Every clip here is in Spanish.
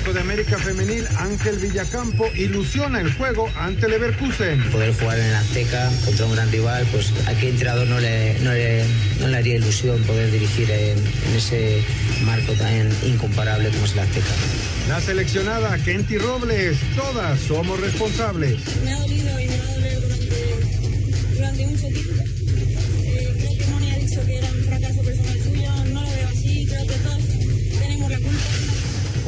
técnico de América Femenil, Ángel Villacampo, ilusiona el juego ante Leverkusen. Poder jugar en la Azteca contra un gran rival, pues a qué entrenador no le, no le, no le haría ilusión poder dirigir en, en ese marco tan incomparable como es la Azteca. La seleccionada Kenty Robles, todas somos responsables. Me ha dolido y me va a doler durante, durante mucho tiempo.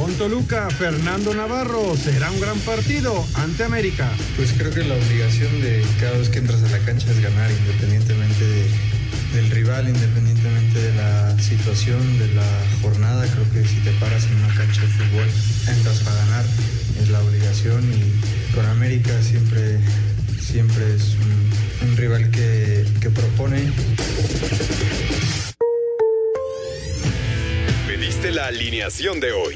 Con Toluca, Fernando Navarro, será un gran partido ante América. Pues creo que la obligación de cada vez que entras a la cancha es ganar, independientemente de, del rival, independientemente de la situación, de la jornada. Creo que si te paras en una cancha de fútbol, entras para ganar, es la obligación y con América siempre, siempre es un, un rival que, que propone. Pediste la alineación de hoy.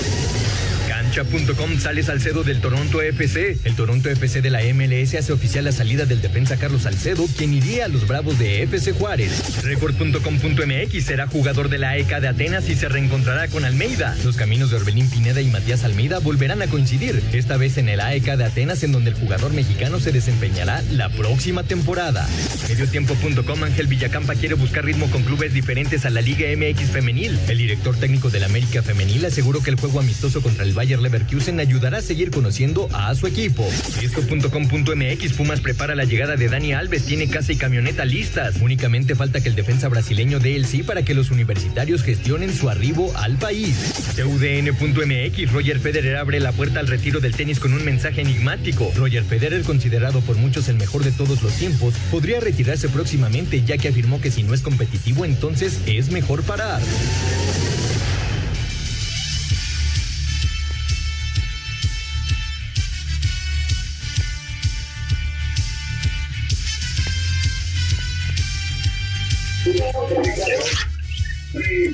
Cancha.com sale Salcedo del Toronto FC. El Toronto FC de la MLS hace oficial la salida del defensa Carlos Salcedo, quien iría a los Bravos de FC Juárez. Record.com.mx será jugador de la ECA de Atenas y se reencontrará con Almeida. Los caminos de Orbelín Pineda y Matías Almeida volverán a coincidir, esta vez en el AEK de Atenas, en donde el jugador mexicano se desempeñará la próxima temporada. Mediotiempo.com Ángel Villacampa quiere buscar ritmo con clubes diferentes a la Liga MX Femenil. El director técnico del América Femenil aseguró que el juego amistoso contra el Bayer Leverkusen ayudará a seguir conociendo a su equipo. Esto.com.mx Pumas prepara la llegada de Dani Alves, tiene casa y camioneta listas. Únicamente falta que el defensa brasileño dé el sí para que los universitarios gestionen su arribo al país. CUDN.mx Roger Federer abre la puerta al retiro del tenis con un mensaje enigmático. Roger Federer, considerado por muchos el mejor de todos los tiempos, podría retirarse próximamente ya que afirmó que si no es competitivo entonces es mejor parar.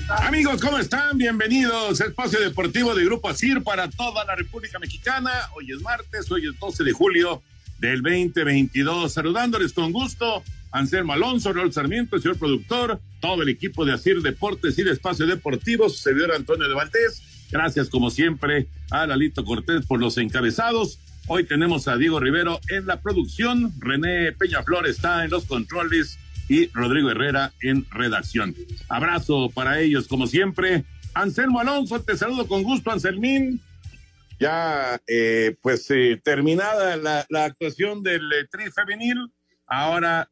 Amigos, ¿cómo están? Bienvenidos al espacio deportivo de Grupo ASIR para toda la República Mexicana. Hoy es martes, hoy es 12 de julio del 2022. Saludándoles con gusto, Anselmo Alonso, Raúl Sarmiento, señor productor, todo el equipo de ASIR Deportes y de Espacio Deportivo, su servidor Antonio de Valdés. Gracias, como siempre, a Lalito Cortés por los encabezados. Hoy tenemos a Diego Rivero en la producción, René Peñaflor está en los controles y Rodrigo Herrera en redacción. Abrazo para ellos, como siempre. Anselmo Alonso, te saludo con gusto, Anselmín. Ya, eh, pues eh, terminada la, actuación del eh, Tri Femenil, ahora,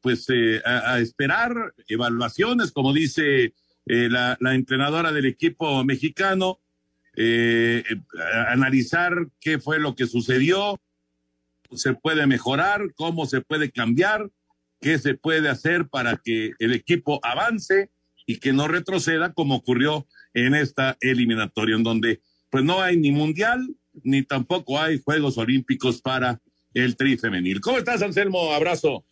pues a, esperar evaluaciones, como dice la, entrenadora del equipo mexicano, analizar qué fue lo que sucedió, se puede mejorar, cómo se puede cambiar qué se puede hacer para que el equipo avance y que no retroceda como ocurrió en esta eliminatoria, en donde pues no hay ni mundial ni tampoco hay Juegos Olímpicos para el tri femenil. ¿Cómo estás, Anselmo? Abrazo.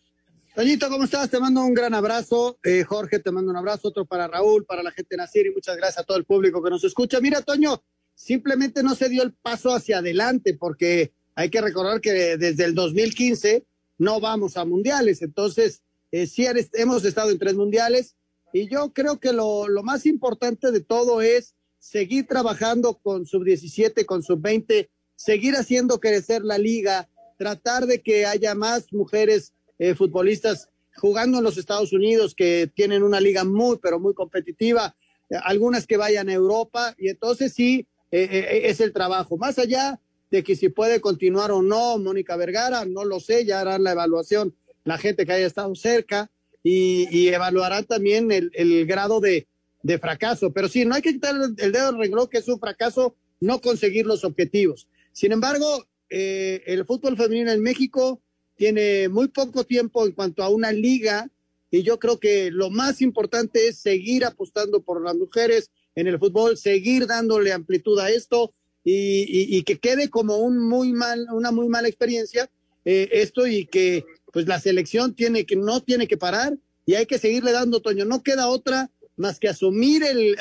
Toñito, ¿cómo estás? Te mando un gran abrazo. Eh, Jorge, te mando un abrazo, otro para Raúl, para la gente de Nacir y muchas gracias a todo el público que nos escucha. Mira, Toño, simplemente no se dio el paso hacia adelante porque hay que recordar que desde el 2015 no vamos a mundiales. Entonces, eh, sí hemos estado en tres mundiales y yo creo que lo, más importante de todo es seguir trabajando con sub-17, con sub-20, seguir haciendo crecer la liga, tratar de que haya más mujeres eh, futbolistas jugando en los Estados Unidos que tienen una liga muy, pero muy competitiva, eh, algunas que vayan a Europa y entonces sí, eh, es el trabajo. Más allá de que si puede continuar o no Mónica Vergara, no lo sé, ya harán la evaluación la gente que haya estado cerca y, y evaluarán también el, el grado de, de, fracaso. Pero sí, no hay que quitar el dedo del renglón que es un fracaso no conseguir los objetivos. Sin embargo, eh, el fútbol femenino en México tiene muy poco tiempo en cuanto a una liga y yo creo que lo más importante es seguir apostando por las mujeres en el fútbol, seguir dándole amplitud a esto y, que quede como un muy mal, una muy mala experiencia eh, esto y que pues la selección tiene que no tiene que parar y hay que seguirle dando Toño, no queda otra más que asumir el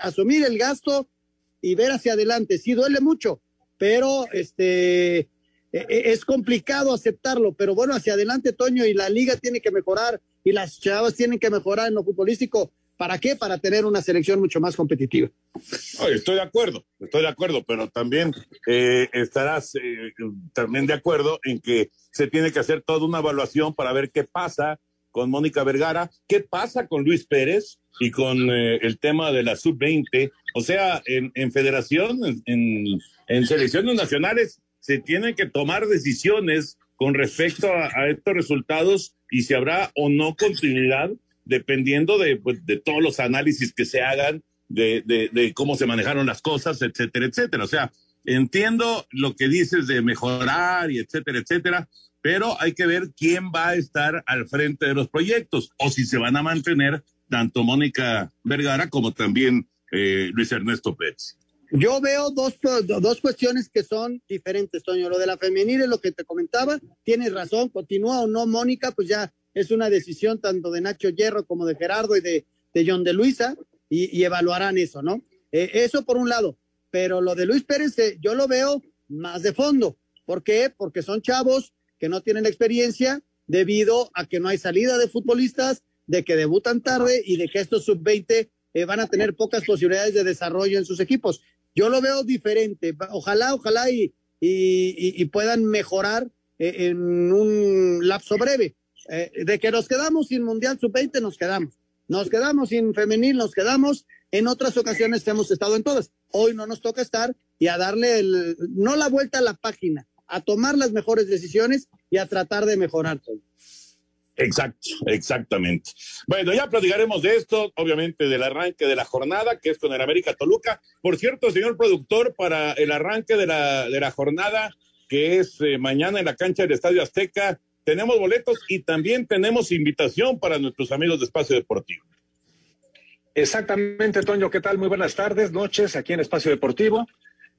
asumir el gasto y ver hacia adelante. Sí duele mucho, pero este e, e, es complicado aceptarlo, pero bueno, hacia adelante Toño y la liga tiene que mejorar y las chavas tienen que mejorar en lo futbolístico. ¿Para qué? Para tener una selección mucho más competitiva. estoy de acuerdo, estoy de acuerdo, pero también eh, estarás eh, también de acuerdo en que se tiene que hacer toda una evaluación para ver qué pasa con Mónica Vergara, qué pasa con Luis Pérez y con eh, el tema de la sub-20. O sea, en, en federación, en, en, selecciones nacionales, se tienen que tomar decisiones con respecto a estos resultados y si habrá o no continuidad dependiendo de, pues, de todos los análisis que se hagan, de, de, de, cómo se manejaron las cosas, etcétera, etcétera. O sea, entiendo lo que dices de mejorar y etcétera, etcétera, pero hay que ver quién va a estar al frente de los proyectos o si se van a mantener tanto Mónica Vergara como también eh, Luis Ernesto Pérez. Yo veo dos, dos cuestiones que son diferentes, Toño. Lo de la femenil es lo que te comentaba, tienes razón, continúa o no Mónica, pues ya es una decisión tanto de Nacho Hierro como de Gerardo y de, de John de Luisa, y, evaluarán eso, ¿no? Eh, eso por un lado, pero lo de Luis Pérez eh, yo lo veo más de fondo. ¿Por qué? Porque son chavos que no tienen experiencia debido a que no hay salida de futbolistas, de que debutan tarde y de que estos sub-20 eh, van a tener pocas posibilidades de desarrollo en sus equipos. Yo lo veo diferente. Ojalá, ojalá y, y, y puedan mejorar en un lapso breve. Eh, de que nos quedamos sin Mundial Sub-20, nos quedamos. Nos quedamos sin femenil, nos quedamos. En otras ocasiones hemos estado en todas. Hoy no nos toca estar y a darle el, no la vuelta a la página, a tomar las mejores decisiones y a tratar de mejorar todo. Exacto, exactamente. Bueno, ya platicaremos de esto, obviamente del arranque de la jornada, que es con el América Toluca. Por cierto, señor productor, para el arranque de la, de la jornada, que es eh, mañana en la cancha del Estadio Azteca, tenemos boletos y también tenemos invitación para nuestros amigos de Espacio Deportivo. Exactamente, Toño, ¿qué tal? Muy buenas tardes, noches aquí en Espacio Deportivo.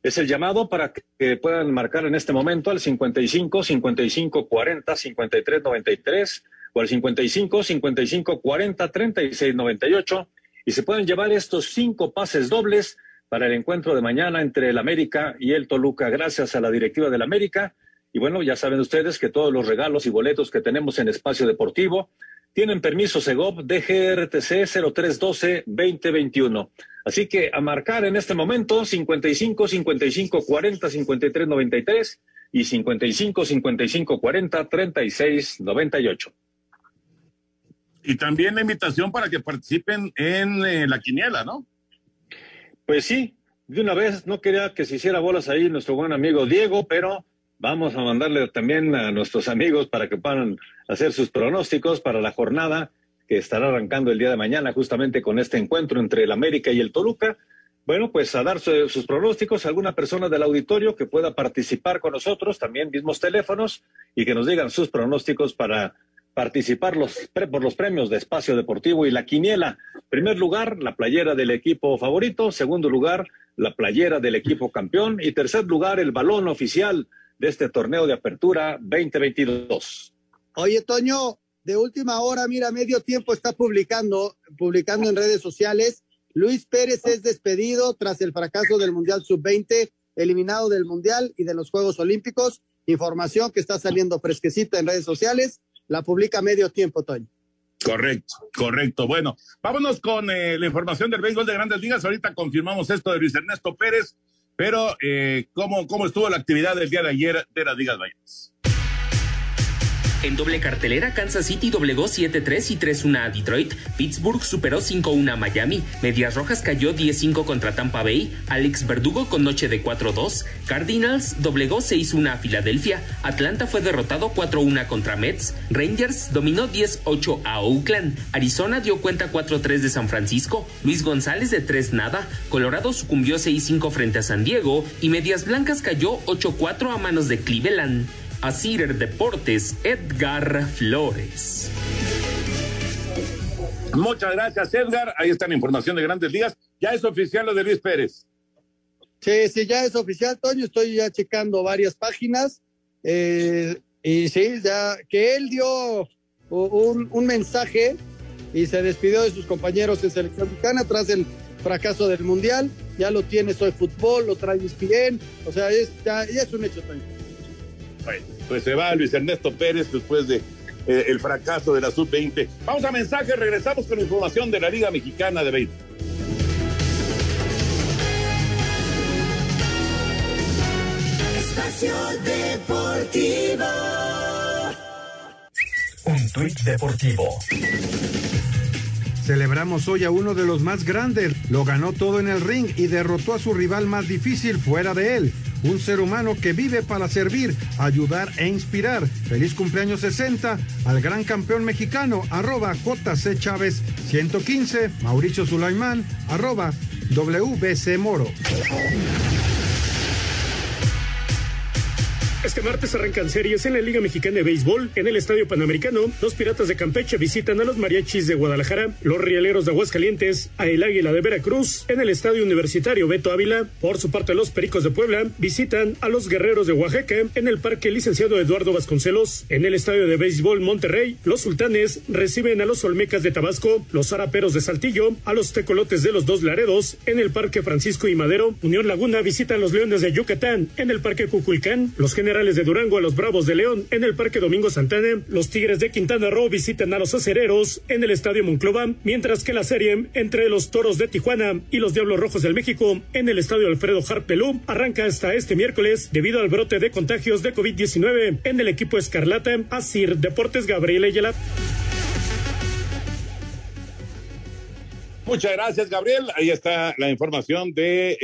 Es el llamado para que puedan marcar en este momento al 55 55 40 53 93 o al 55 55 40 36 98 y se pueden llevar estos cinco pases dobles para el encuentro de mañana entre el América y el Toluca. Gracias a la directiva del América y bueno, ya saben ustedes que todos los regalos y boletos que tenemos en Espacio Deportivo tienen permiso Segov DGRTC 0312-2021. Así que a marcar en este momento 55 55 40 53 93 y 55 55 40 36 98. Y también la invitación para que participen en eh, la quiniela, ¿no? Pues sí, de una vez no quería que se hiciera bolas ahí nuestro buen amigo Diego, pero Vamos a mandarle también a nuestros amigos para que puedan hacer sus pronósticos para la jornada que estará arrancando el día de mañana justamente con este encuentro entre el América y el Toluca. Bueno, pues a dar sus pronósticos, alguna persona del auditorio que pueda participar con nosotros, también mismos teléfonos, y que nos digan sus pronósticos para participar los, por los premios de Espacio Deportivo y la Quiniela. Primer lugar, la playera del equipo favorito. Segundo lugar, la playera del equipo campeón. Y tercer lugar, el balón oficial de este torneo de apertura 2022. Oye, Toño, de última hora, mira, medio tiempo está publicando, publicando en redes sociales. Luis Pérez es despedido tras el fracaso del Mundial Sub-20, eliminado del Mundial y de los Juegos Olímpicos. Información que está saliendo fresquecita en redes sociales. La publica medio tiempo, Toño. Correcto, correcto. Bueno, vámonos con eh, la información del béisbol de grandes ligas. Ahorita confirmamos esto de Luis Ernesto Pérez. Pero, eh, ¿cómo, ¿cómo estuvo la actividad del día de ayer de las Ligas Mayores? En doble cartelera, Kansas City doblegó 7-3 y 3-1 a Detroit. Pittsburgh superó 5-1 a Miami. Medias Rojas cayó 10-5 contra Tampa Bay. Alex Verdugo con noche de 4-2. Cardinals doblegó 6-1 a Filadelfia. Atlanta fue derrotado 4-1 contra Mets. Rangers dominó 10-8 a Oakland. Arizona dio cuenta 4-3 de San Francisco. Luis González de 3 nada. Colorado sucumbió 6-5 frente a San Diego. Y Medias Blancas cayó 8-4 a manos de Cleveland. Asir Deportes, Edgar Flores. Muchas gracias, Edgar. Ahí está la información de Grandes Ligas. Ya es oficial lo de Luis Pérez. Sí, sí, ya es oficial, Toño. Estoy ya checando varias páginas. Eh, y sí, ya que él dio un, un, mensaje y se despidió de sus compañeros en selección mexicana tras el fracaso del mundial. Ya lo tiene Soy Fútbol, lo trae bien. O sea, es, ya, ya, es un hecho, Toño. Bueno, pues se va Luis Ernesto Pérez después de eh, el fracaso de la sub-20. Vamos a mensaje, regresamos con información de la Liga Mexicana de Béisbol. Espacio Deportivo. Un tuit deportivo. Celebramos hoy a uno de los más grandes. Lo ganó todo en el ring y derrotó a su rival más difícil fuera de él. Un ser humano que vive para servir, ayudar e inspirar. Feliz cumpleaños 60 al gran campeón mexicano, arroba JC Chávez 115, Mauricio Sulaimán, arroba WBC Moro. Este martes arrancan series en la Liga Mexicana de Béisbol. En el Estadio Panamericano, los Piratas de Campeche visitan a los Mariachis de Guadalajara, los Rieleros de Aguascalientes, a el Águila de Veracruz. En el Estadio Universitario Beto Ávila, por su parte los Pericos de Puebla visitan a los Guerreros de Oaxaca en el Parque Licenciado Eduardo Vasconcelos. En el Estadio de Béisbol Monterrey, los Sultanes reciben a los Olmecas de Tabasco, los Araperos de Saltillo, a los Tecolotes de los Dos Laredos en el Parque Francisco y Madero. Unión Laguna visita a los Leones de Yucatán en el Parque Cuculcán. Los Generales de Durango a los Bravos de León en el Parque Domingo Santana. Los Tigres de Quintana Roo visitan a los Acereros en el Estadio Monclova, mientras que la serie entre los Toros de Tijuana y los Diablos Rojos del México en el Estadio Alfredo Harpelú arranca hasta este miércoles debido al brote de contagios de COVID-19 en el equipo Escarlata. Asir Deportes Gabriel Ayala. Muchas gracias, Gabriel. Ahí está la información del de,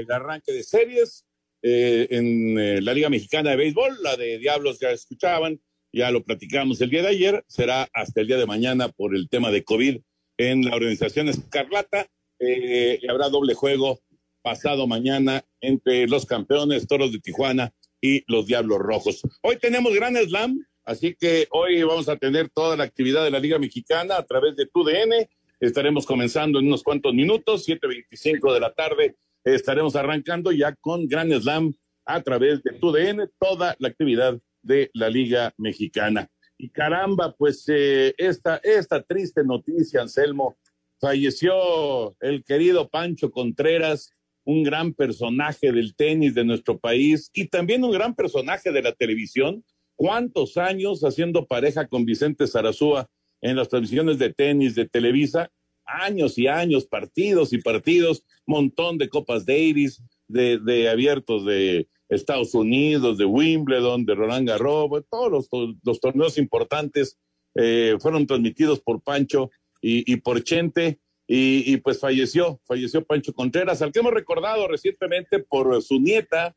eh, arranque de series eh, en eh, la Liga Mexicana de Béisbol. La de Diablos ya escuchaban, ya lo platicamos el día de ayer. Será hasta el día de mañana por el tema de COVID en la organización Escarlata. Eh, habrá doble juego pasado mañana entre los campeones Toros de Tijuana y los Diablos Rojos. Hoy tenemos Gran Slam, así que hoy vamos a tener toda la actividad de la Liga Mexicana a través de TUDN. Estaremos comenzando en unos cuantos minutos, 7.25 de la tarde. Estaremos arrancando ya con Gran Slam a través de TUDN, toda la actividad de la Liga Mexicana. Y caramba, pues eh, esta, esta triste noticia, Anselmo, falleció el querido Pancho Contreras, un gran personaje del tenis de nuestro país y también un gran personaje de la televisión. ¿Cuántos años haciendo pareja con Vicente Zarazúa en las transmisiones de tenis de Televisa? Años y años, partidos y partidos, montón de Copas Davis, de, abiertos de Estados Unidos, de Wimbledon, de Roland Garros, todos los, torneos importantes eh, fueron transmitidos por Pancho y, por Chente. Y, y, pues falleció, falleció Pancho Contreras, al que hemos recordado recientemente por su nieta,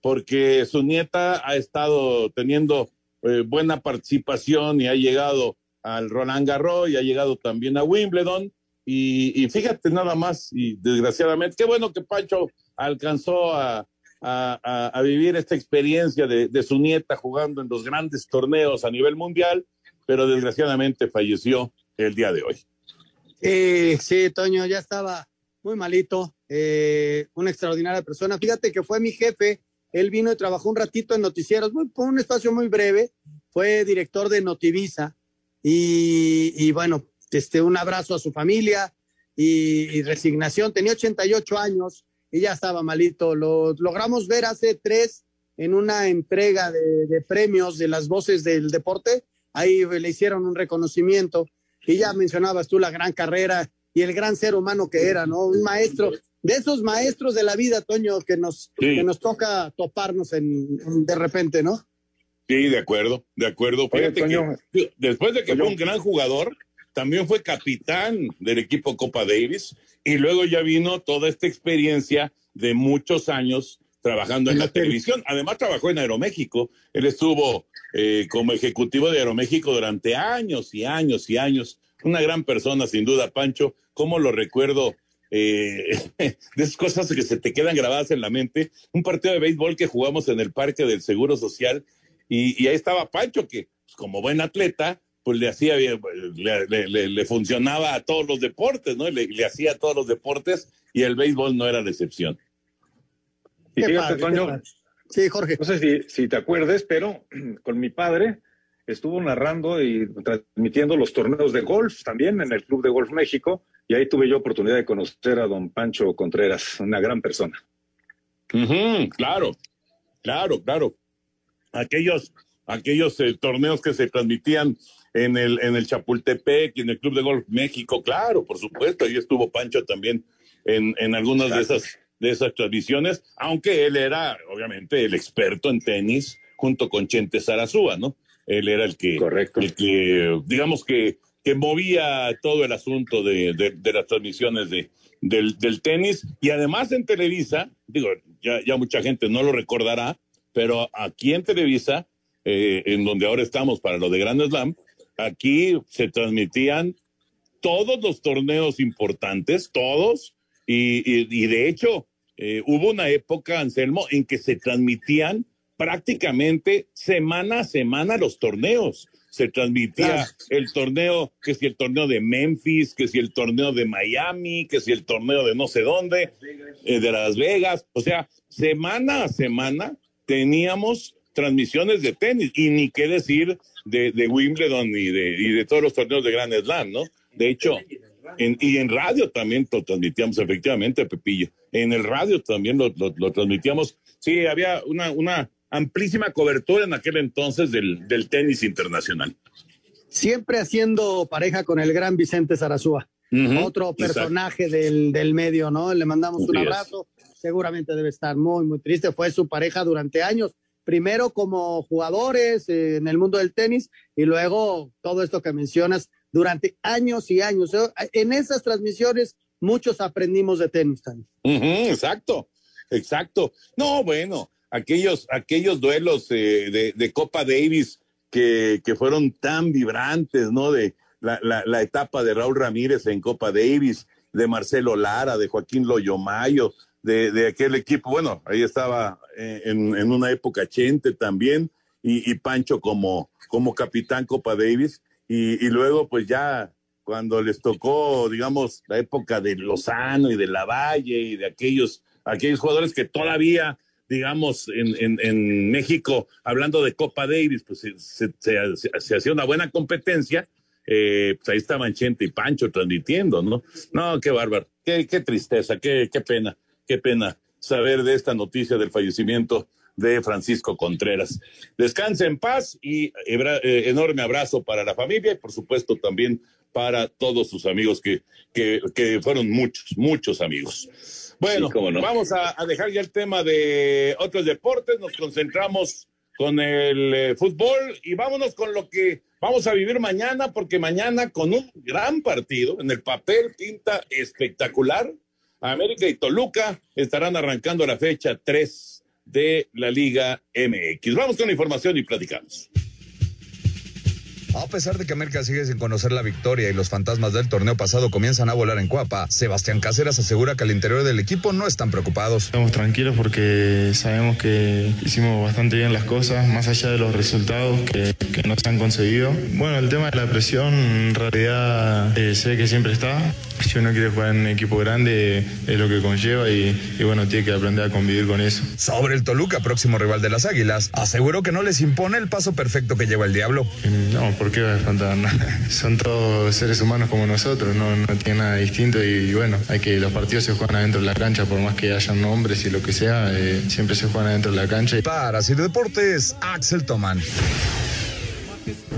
porque su nieta ha estado teniendo eh, buena participación y ha llegado al Roland Garros y ha llegado también a Wimbledon. Y, fíjate nada más, y desgraciadamente, qué bueno que Pancho alcanzó a, a, a vivir esta experiencia de, de su nieta jugando en los grandes torneos a nivel mundial, pero desgraciadamente falleció el día de hoy. Eh, sí, Toño, ya estaba muy malito, eh, una extraordinaria persona. Fíjate que fue mi jefe, él vino y trabajó un ratito en noticieros, muy, por un espacio muy breve, fue director de Notivisa y, y bueno, este, un abrazo a su familia y, y, resignación. Tenía 88 años y ya estaba malito. Lo logramos ver hace tres en una entrega de, de premios de las voces del deporte. Ahí le hicieron un reconocimiento y ya mencionabas tú la gran carrera y el gran ser humano que era, ¿no? Un maestro, de esos maestros de la vida, Toño, que nos, sí. que nos toca toparnos en, en, de repente, ¿no? Sí, de acuerdo, de acuerdo. Fíjate Oye, que después de que Toño. fue un gran jugador, también fue capitán del equipo Copa Davis y luego ya vino toda esta experiencia de muchos años trabajando en la televisión. Además trabajó en Aeroméxico. Él estuvo eh, como ejecutivo de Aeroméxico durante años y años y años. Una gran persona, sin duda, Pancho. ¿Cómo lo recuerdo? Eh, de esas cosas que se te quedan grabadas en la mente. Un partido de béisbol que jugamos en el Parque del Seguro Social y, y ahí estaba Pancho, que pues, como buen atleta pues le hacía bien, le, le, le, funcionaba a todos los deportes, ¿no? Le, le hacía a todos los deportes y el béisbol no era la excepción. Y fíjate, Toño, sí, Jorge. No sé si, si te acuerdes, pero con mi padre estuvo narrando y transmitiendo los torneos de golf también en el Club de Golf México y ahí tuve yo oportunidad de conocer a don Pancho Contreras, una gran persona. claro, claro, claro. Aquellos, aquellos eh, torneos que se transmitían en el, en el Chapultepec y en el Club de Golf México, claro, por supuesto, ahí estuvo Pancho también en, en algunas de esas, de esas transmisiones, aunque él era, obviamente, el experto en tenis junto con Chente Sarazúa, ¿no? Él era el que, Correcto. el que digamos que, que movía todo el asunto de, de, de las transmisiones de, del, del, tenis. Y además en Televisa, digo, ya, ya mucha gente no lo recordará, pero aquí en Televisa, eh, en donde ahora estamos para lo de Grand Slam, aquí se transmitían todos los torneos importantes, todos, y, y, y de hecho eh, hubo una época, Anselmo, en que se transmitían prácticamente semana a semana los torneos. Se transmitía el torneo, que si el torneo de Memphis, que si el torneo de Miami, que si el torneo de no sé dónde, eh, de Las Vegas. O sea, semana a semana teníamos transmisiones de tenis y ni qué decir de, de Wimbledon y de, y de todos los torneos de Grand Slam, ¿no? De hecho, en, y en radio también lo transmitíamos, efectivamente, Pepillo. En el radio también lo, lo, lo transmitíamos. Sí, había una, una amplísima cobertura en aquel entonces del, del tenis internacional. Siempre haciendo pareja con el gran Vicente Zarazúa, uh -huh, otro personaje del, del, medio, ¿no? Le mandamos un abrazo. Seguramente debe estar muy, muy triste. Fue su pareja durante años. Primero como jugadores eh, en el mundo del tenis y luego todo esto que mencionas durante años y años. En esas transmisiones muchos aprendimos de tenis también. Exacto, exacto. No, bueno, aquellos, aquellos duelos eh, de, de, Copa Davis que, que, fueron tan vibrantes, ¿no? De la, la, la, etapa de Raúl Ramírez en Copa Davis, de Marcelo Lara, de Joaquín Loyomayo, de, de aquel equipo, bueno, ahí estaba eh, en, en, una época Chente también, y, y Pancho como, como capitán Copa Davis, y, y luego pues ya cuando les tocó, digamos, la época de Lozano y de Lavalle y de aquellos, aquellos jugadores que todavía digamos, en, en, México, hablando de Copa Davis, pues se, se hacía una buena competencia, eh, pues ahí estaban Chente y Pancho transmitiendo, ¿no? No, qué bárbaro, qué, qué tristeza, qué, qué pena, qué pena saber de esta noticia del fallecimiento de Francisco Contreras. Descanse en paz y eh, enorme abrazo para la familia y por supuesto también para todos sus amigos que, que, que fueron muchos, muchos amigos. Bueno, sí, no. vamos a, a, dejar ya el tema de otros deportes, nos concentramos con el eh, fútbol y vámonos con lo que vamos a vivir mañana, porque mañana con un gran partido, en el papel pinta espectacular, América y Toluca estarán arrancando la fecha 3 de la Liga MX. Vamos con la información y platicamos. A pesar de que América sigue sin conocer la victoria y los fantasmas del torneo pasado comienzan a volar en Cuapa, Sebastián Cáceres asegura que al interior del equipo no están preocupados. Estamos tranquilos porque sabemos que hicimos bastante bien las cosas, más allá de los resultados que, que no se han conseguido. Bueno, el tema de la presión en realidad eh, sé que siempre está. Si uno quiere jugar en un equipo grande es lo que conlleva y, y bueno, tiene que aprender a convivir con eso. Sobre el Toluca, próximo rival de las Águilas, aseguró que no les impone el paso perfecto que lleva el Diablo. No, ¿por qué va a espantar? Son todos seres humanos como nosotros, no, no tiene nada distinto y, y, bueno, hay que los partidos se juegan adentro de la cancha, por más que hayan nombres y lo que sea, eh, siempre se juegan adentro de la cancha. Para Sir Deportes, Axel Tomán.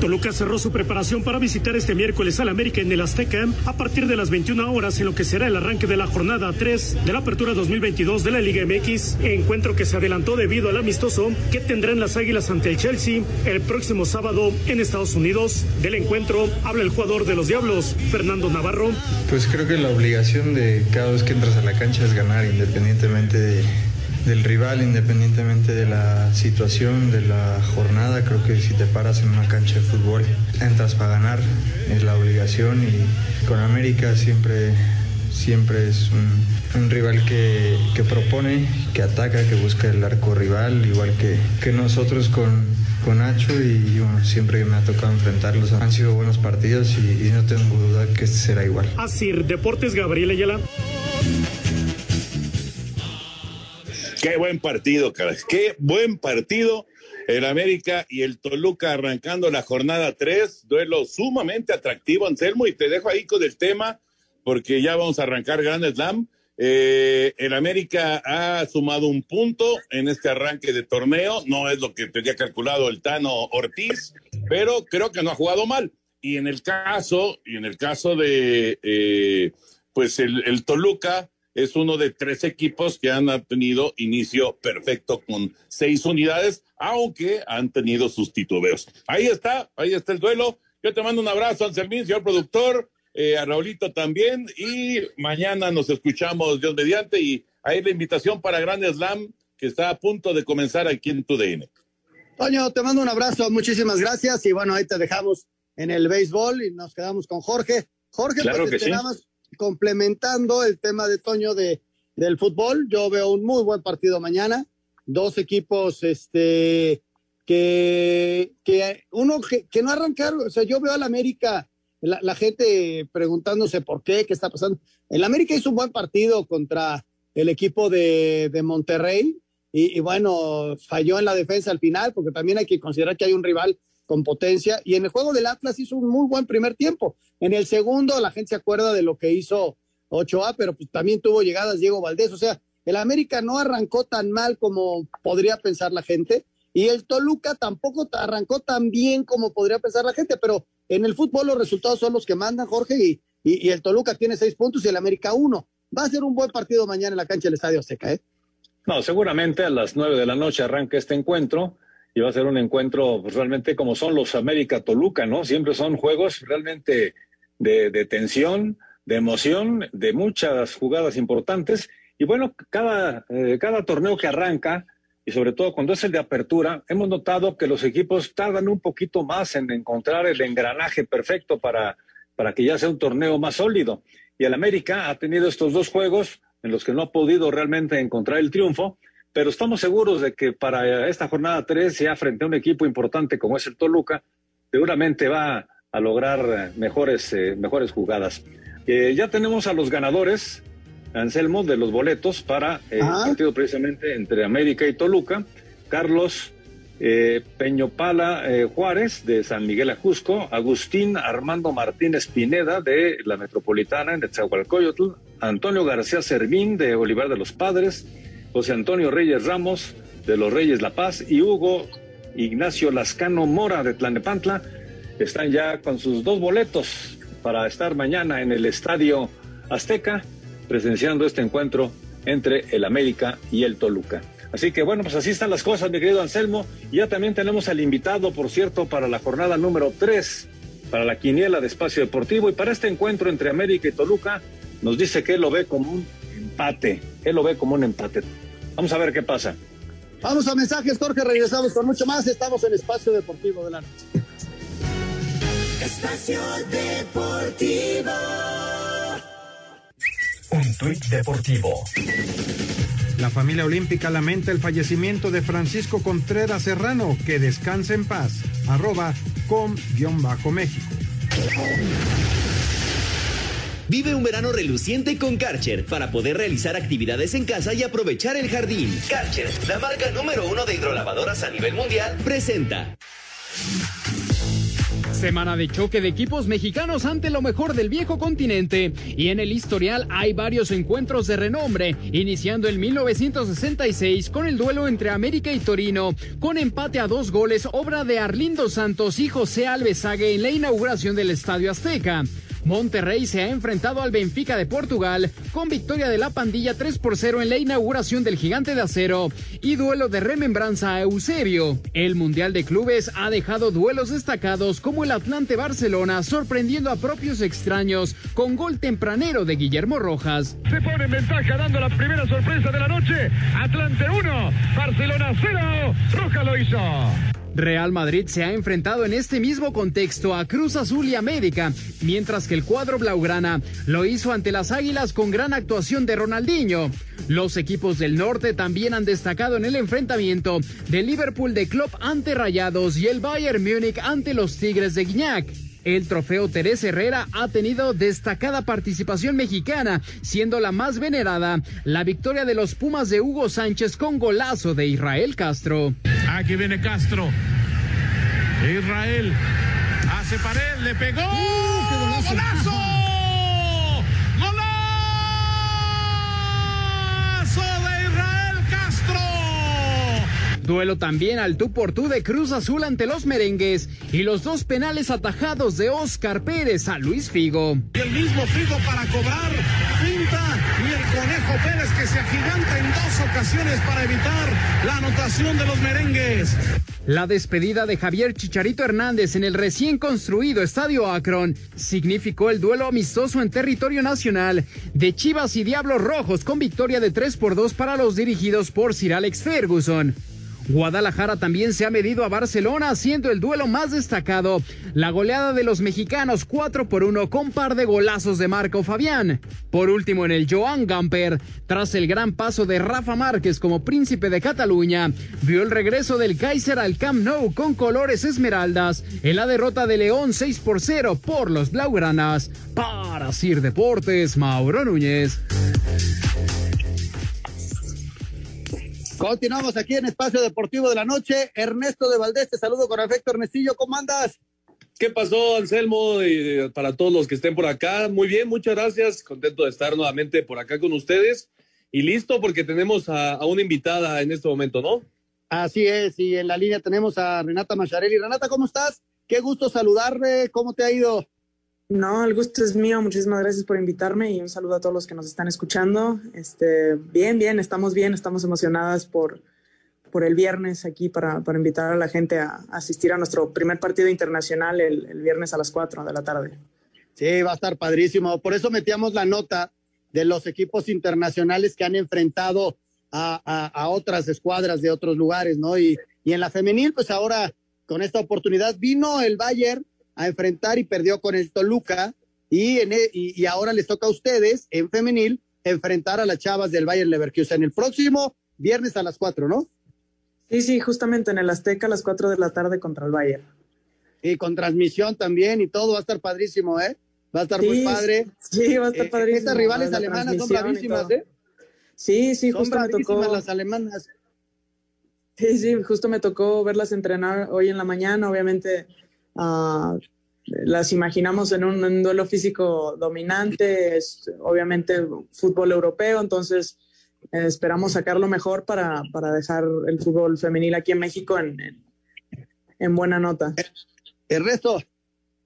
Toluca cerró su preparación para visitar este miércoles al América en el Azteca a partir de las 21 horas en lo que será el arranque de la jornada 3 de la apertura 2022 de la Liga MX, encuentro que se adelantó debido al amistoso que tendrán las Águilas ante el Chelsea el próximo sábado en Estados Unidos. Del encuentro habla el jugador de los Diablos, Fernando Navarro. Pues creo que la obligación de cada vez que entras a la cancha es ganar independientemente de del rival, independientemente de la situación, de la jornada. Creo que si te paras en una cancha de fútbol, entras para ganar, es la obligación y con América siempre siempre es un, rival que, que, propone, que ataca, que busca el arco rival, igual que, que nosotros con, con Nacho y siempre me ha tocado enfrentarlos. Han sido buenos partidos y, no tengo duda que será igual. Así, Deportes Gabriel Ayala. Qué buen partido, caray. Qué buen partido. El América y el Toluca arrancando la jornada 3. Duelo sumamente atractivo, Anselmo. Y te dejo ahí con el tema, porque ya vamos a arrancar Grand Slam. Eh, el América ha sumado un punto en este arranque de torneo. No es lo que tenía calculado el Tano Ortiz, pero creo que no ha jugado mal. Y en el caso, y en el caso de eh, pues el Toluca, es uno de tres equipos que han tenido inicio perfecto con seis unidades, aunque han tenido sus titubeos. Ahí está, ahí está el duelo. Yo te mando un abrazo, Anselmín, señor productor, eh, a Raulito también, y mañana nos escuchamos, Dios mediante, y ahí la invitación para Grand Slam, que está a punto de comenzar aquí en TUDN. Toño, te mando un abrazo, muchísimas gracias, y bueno, ahí te dejamos en el béisbol y nos quedamos con Jorge. Jorge, claro pues que te sí. damos complementando el tema de Toño de, del fútbol, yo veo un muy buen partido mañana. Dos equipos este, que, que uno que, que no arrancaron, o sea, yo veo al América, la, gente preguntándose por qué, qué está pasando. El América hizo un buen partido contra el equipo de, de Monterrey y, bueno, falló en la defensa al final, porque también hay que considerar que hay un rival con potencia. Y en el juego del Atlas hizo un muy buen primer tiempo. En el segundo, la gente se acuerda de lo que hizo Ochoa, pero pues también tuvo llegadas Diego Valdés. O sea, el América no arrancó tan mal como podría pensar la gente. Y el Toluca tampoco arrancó tan bien como podría pensar la gente, pero en el fútbol los resultados son los que mandan, Jorge, y, y, el Toluca tiene seis puntos y el América uno. Va a ser un buen partido mañana en la cancha del Estadio Azteca, ¿eh? No, seguramente a las nueve de la noche arranca este encuentro y va a ser un encuentro pues, realmente como son los América Toluca, ¿no? Siempre son juegos realmente de, tensión, de emoción, de muchas jugadas importantes. Y bueno, cada, eh, cada torneo que arranca, y sobre todo cuando es el de apertura, hemos notado que los equipos tardan un poquito más en encontrar el engranaje perfecto para, para que ya sea un torneo más sólido. Y el América ha tenido estos dos juegos en los que no ha podido realmente encontrar el triunfo, pero estamos seguros de que para esta jornada 3, ya frente a un equipo importante como es el Toluca, seguramente va a lograr mejores, eh, mejores jugadas. Eh, ya tenemos a los ganadores, Anselmo, de los boletos para eh, el partido precisamente entre América y Toluca. Carlos eh, Peñopala Juárez de San Miguel Ajusco, Agustín Armando Martínez Pineda de la Metropolitana en Netzahualcoyotl, Antonio García Servín de Olivar de los Padres, José Antonio Reyes Ramos de los Reyes La Paz y Hugo Ignacio Lascano Mora de Tlanepantla están ya con sus dos boletos para estar mañana en el Estadio Azteca presenciando este encuentro entre el América y el Toluca. Así que bueno, pues así están las cosas, mi querido Anselmo. Y ya también tenemos al invitado, por cierto, para la jornada número 3, para la quiniela de espacio deportivo y para este encuentro entre América y Toluca, nos dice que él lo ve como un empate. Él lo ve como un empate. Vamos a ver qué pasa. Vamos a mensajes, Jorge. Regresamos con mucho más. Estamos en Espacio Deportivo de la Noche. Espacio Deportivo. Un tuit deportivo. La familia olímpica lamenta el fallecimiento de Francisco Contreras Serrano. Que descanse en paz. Arroba com-méxico. Vive un verano reluciente con Karcher para poder realizar actividades en casa y aprovechar el jardín. Karcher, la marca número uno de hidrolavadoras a nivel mundial, presenta. Semana de choque de equipos mexicanos ante lo mejor del viejo continente. Y en el historial hay varios encuentros de renombre, iniciando en 1966 con el duelo entre América y Torino, con empate a dos goles, obra de Arlindo Santos y José Alves Sague en la inauguración del Estadio Azteca. Monterrey se ha enfrentado al Benfica de Portugal con victoria de la pandilla 3 por 0 en la inauguración del Gigante de Acero y duelo de remembranza a Eusebio. El Mundial de Clubes ha dejado duelos destacados como el Atlante Barcelona sorprendiendo a propios extraños con gol tempranero de Guillermo Rojas. Se pone en ventaja dando la primera sorpresa de la noche. Atlante 1, Barcelona 0, Rojas lo hizo. Real Madrid se ha enfrentado en este mismo contexto a Cruz Azul y América, mientras que el cuadro blaugrana lo hizo ante las Águilas con gran actuación de Ronaldinho. Los equipos del norte también han destacado en el enfrentamiento de Liverpool de Klopp ante Rayados y el Bayern Múnich ante los Tigres de Guiñac. El trofeo Teresa Herrera ha tenido destacada participación mexicana, siendo la más venerada la victoria de los Pumas de Hugo Sánchez con golazo de Israel Castro. Aquí viene Castro. Israel hace pared, le pegó. ¡Uh, ¡Golazo! ¡Golazo Duelo también al tú por tú de Cruz Azul ante los merengues y los dos penales atajados de Oscar Pérez a Luis Figo. Y el mismo Figo para cobrar, finta y el Conejo Pérez que se agiganta en dos ocasiones para evitar la anotación de los merengues. La despedida de Javier Chicharito Hernández en el recién construido Estadio Akron significó el duelo amistoso en territorio nacional de Chivas y Diablos Rojos con victoria de 3 por 2 para los dirigidos por Sir Alex Ferguson. Guadalajara también se ha medido a Barcelona, siendo el duelo más destacado. La goleada de los mexicanos 4 por 1 con par de golazos de Marco Fabián. Por último, en el Joan Gamper, tras el gran paso de Rafa Márquez como príncipe de Cataluña, vio el regreso del Kaiser al Camp Nou con colores esmeraldas en la derrota de León 6 por 0 por los Blaugranas. Para Sir Deportes, Mauro Núñez. Continuamos aquí en Espacio Deportivo de la Noche. Ernesto de Valdés, te saludo con afecto, Ernestillo. ¿Cómo andas? ¿Qué pasó, Anselmo? Y para todos los que estén por acá, muy bien, muchas gracias. Contento de estar nuevamente por acá con ustedes. Y listo porque tenemos a, a una invitada en este momento, ¿no? Así es, y en la línea tenemos a Renata Macharelli. Renata, ¿cómo estás? Qué gusto saludarle. ¿Cómo te ha ido? No, el gusto es mío. Muchísimas gracias por invitarme y un saludo a todos los que nos están escuchando. Este, bien, bien, estamos bien, estamos emocionadas por, por el viernes aquí para, para invitar a la gente a, asistir a nuestro primer partido internacional el, viernes a las 4 de la tarde. Sí, va a estar padrísimo. Por eso metíamos la nota de los equipos internacionales que han enfrentado a, a, a otras escuadras de otros lugares, ¿no? Y, y en la femenil, pues ahora con esta oportunidad vino el Bayern a enfrentar y perdió con el Toluca y, en, e, y, y, ahora les toca a ustedes en femenil enfrentar a las chavas del Bayern Leverkusen el próximo viernes a las cuatro, ¿no? Sí, sí, justamente en el Azteca a las cuatro de la tarde contra el Bayern. Y con transmisión también y todo, va a estar padrísimo, ¿eh? Va a estar sí, muy padre. Sí, va a estar padrísimo. Eh, estas rivales alemanas son bravísimas, ¿eh? Sí, sí, son justo me tocó. las alemanas. Sí, sí, justo me tocó verlas entrenar hoy en la mañana, obviamente Uh, las imaginamos en un, duelo físico dominante, es obviamente fútbol europeo, entonces eh, esperamos sacar lo mejor para, para, dejar el fútbol femenil aquí en México en, en, en buena nota. El resto.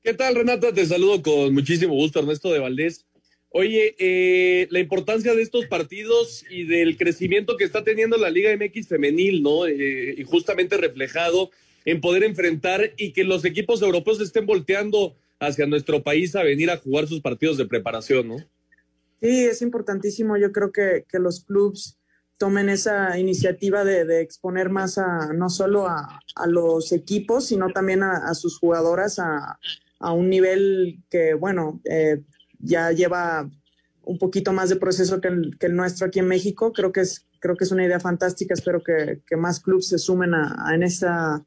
¿Qué tal, Renata? Te saludo con muchísimo gusto, Ernesto de Valdés. Oye, eh, la importancia de estos partidos y del crecimiento que está teniendo la Liga MX femenil, ¿no? Eh, y justamente reflejado en poder enfrentar y que los equipos europeos estén volteando hacia nuestro país a venir a jugar sus partidos de preparación, ¿no? Sí, es importantísimo. Yo creo que, que los clubes tomen esa iniciativa de, exponer más a no solo a, a, los equipos, sino también a, sus jugadoras a, a, un nivel que, bueno, eh, ya lleva un poquito más de proceso que el, que el, nuestro aquí en México. Creo que es, creo que es una idea fantástica. Espero que, que más clubes se sumen a, en esa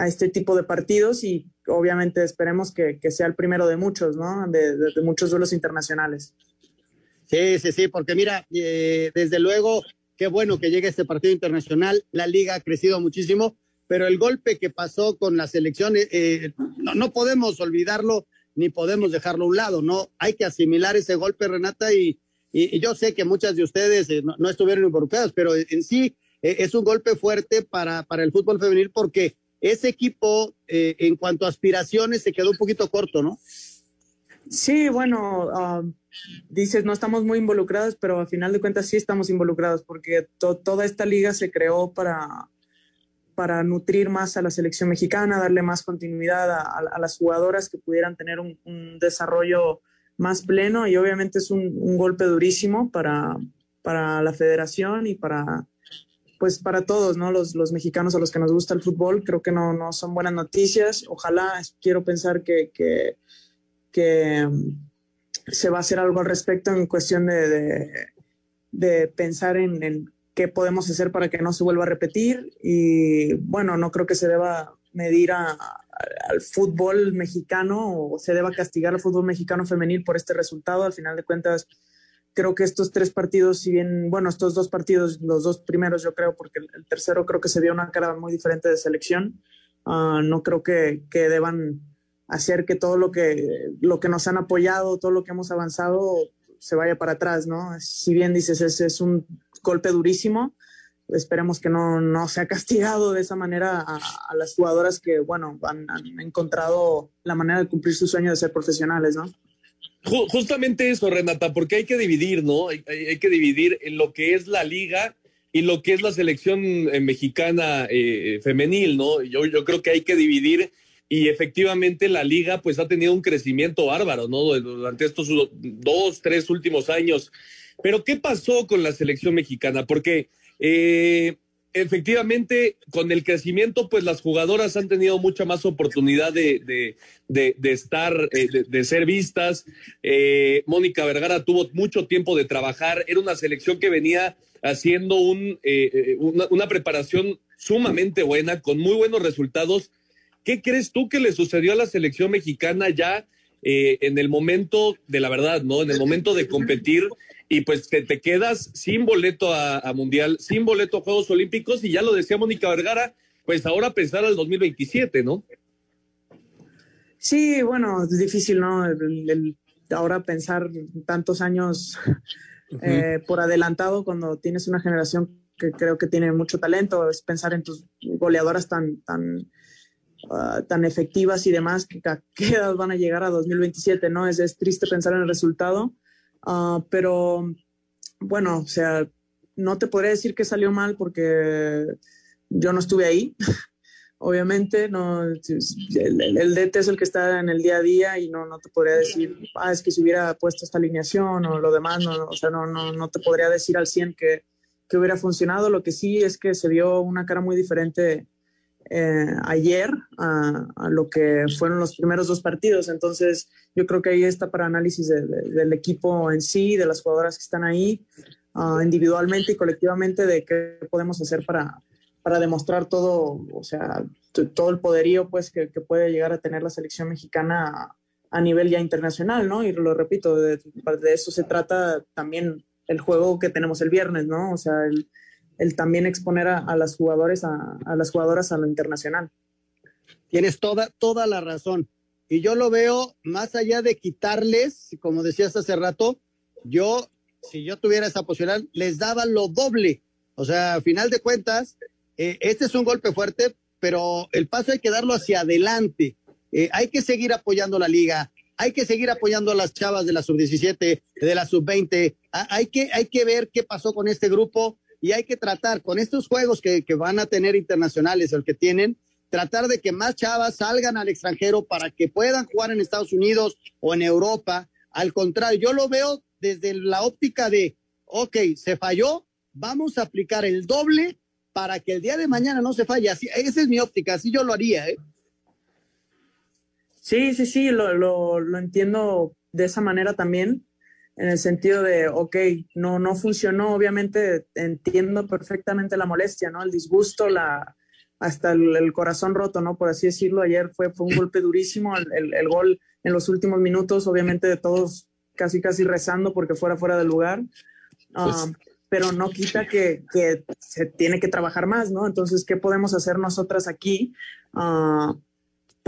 a este tipo de partidos y obviamente esperemos que, que sea el primero de muchos, ¿no? De, de, de, muchos duelos internacionales. Sí, sí, sí, porque mira, eh, desde luego, qué bueno que llegue este partido internacional, la liga ha crecido muchísimo, pero el golpe que pasó con la selección, eh, no, no podemos olvidarlo ni podemos dejarlo a un lado, ¿no? Hay que asimilar ese golpe, Renata, y, y, y yo sé que muchas de ustedes eh, no, no, estuvieron involucradas, pero en sí eh, es un golpe fuerte para, para el fútbol femenil porque ese equipo, eh, en cuanto a aspiraciones, se quedó un poquito corto, ¿no? Sí, bueno, uh, dices, no estamos muy involucrados, pero a final de cuentas sí estamos involucrados, porque to toda esta liga se creó para, para nutrir más a la selección mexicana, darle más continuidad a, las jugadoras que pudieran tener un, un, desarrollo más pleno y obviamente es un, un golpe durísimo para, para la federación y para, pues para todos, ¿no? Los, los mexicanos a los que nos gusta el fútbol, creo que no, no son buenas noticias. Ojalá, quiero pensar que, que, mm, se va a hacer algo al respecto en cuestión de, de, pensar en, en, qué podemos hacer para que no se vuelva a repetir. Y bueno, no creo que se deba medir a, al fútbol mexicano o se deba castigar al fútbol mexicano femenil por este resultado. Al final de cuentas, creo que estos tres partidos, si bien, bueno, estos dos partidos, los dos primeros yo creo, porque el, tercero creo que se vio una cara muy diferente de selección, uh, no creo que, que, deban hacer que todo lo que, lo que nos han apoyado, todo lo que hemos avanzado, se vaya para atrás, ¿no? Si bien dices, es, es un golpe durísimo, esperemos que no, no sea castigado de esa manera a, a las jugadoras que, bueno, han, han encontrado la manera de cumplir su sueño de ser profesionales, ¿no? Justamente eso, Renata, porque hay que dividir, ¿no? Hay, que dividir en lo que es la liga y lo que es la selección eh, mexicana eh, femenil, ¿no? Yo, yo creo que hay que dividir y efectivamente la liga pues ha tenido un crecimiento bárbaro, ¿no? Durante estos dos, tres últimos años. Pero ¿qué pasó con la selección mexicana? Porque eh, efectivamente, con el crecimiento, pues las jugadoras han tenido mucha más oportunidad de, de, de, estar, eh, de, ser vistas. Eh, Mónica Vergara tuvo mucho tiempo de trabajar. Era una selección que venía haciendo un, eh, una, una, preparación sumamente buena, con muy buenos resultados. ¿Qué crees tú que le sucedió a la selección mexicana ya en el momento de la verdad, ¿no? En el momento de competir y pues te, te quedas sin boleto a, a, Mundial, sin boleto a Juegos Olímpicos y ya lo decía Mónica Vergara, pues ahora pensar al 2027, ¿no? Sí, bueno, es difícil, ¿no? El, el, ahora pensar tantos años uh -huh. eh, por adelantado cuando tienes una generación que creo que tiene mucho talento, es pensar en tus goleadoras tan, tan, uh, tan efectivas y demás, que a qué edad van a llegar a 2027, ¿no? Es, es triste pensar en el resultado Uh, pero bueno, o sea, no te podría decir que salió mal porque yo no estuve ahí. Obviamente, no, el, el, DT es el que está en el día a día y no, no te podría decir, ah, es que si hubiera puesto esta alineación o lo demás, no, o sea, no, no, no te podría decir al 100 que, que hubiera funcionado. Lo que sí es que se vio una cara muy diferente eh, ayer a, lo que fueron los primeros dos partidos. Entonces, yo creo que ahí está para análisis de, de, del equipo en sí, de las jugadoras que están ahí, uh, individualmente y colectivamente, de qué podemos hacer para, para demostrar todo, o sea, todo el poderío pues, que, puede llegar a tener la selección mexicana a, nivel ya internacional, ¿no? Y lo repito, de, de, eso se trata también el juego que tenemos el viernes, ¿no? O sea, el, el también exponer a, a las jugadores a, a, las jugadoras a lo internacional. Tienes toda, toda la razón. Y yo lo veo más allá de quitarles, como decías hace rato, yo, si yo tuviera esa posibilidad, les daba lo doble. O sea, a final de cuentas, eh, este es un golpe fuerte, pero el paso hay que darlo hacia adelante. Eh, hay que seguir apoyando la liga, hay que seguir apoyando a las chavas de la sub-17, de la sub-20. Hay que, hay que ver qué pasó con este grupo y hay que tratar con estos juegos que, van a tener internacionales, el que tienen, tratar de que más chavas salgan al extranjero para que puedan jugar en Estados Unidos o en Europa. Al contrario, yo lo veo desde la óptica de, ok, se falló, vamos a aplicar el doble para que el día de mañana no se falle. Así, esa es mi óptica, así yo lo haría. ¿eh? Sí, sí, sí, lo, lo, lo entiendo de esa manera también en el sentido de, ok, no, no funcionó, obviamente entiendo perfectamente la molestia, ¿no? El disgusto, la, hasta el, el corazón roto, ¿no? Por así decirlo, ayer fue, fue un golpe durísimo, el, el, el, gol en los últimos minutos, obviamente de todos casi, casi rezando porque fuera fuera del lugar, pues... uh, pero no quita que, que, se tiene que trabajar más, ¿no? Entonces, ¿qué podemos hacer nosotras aquí? Uh,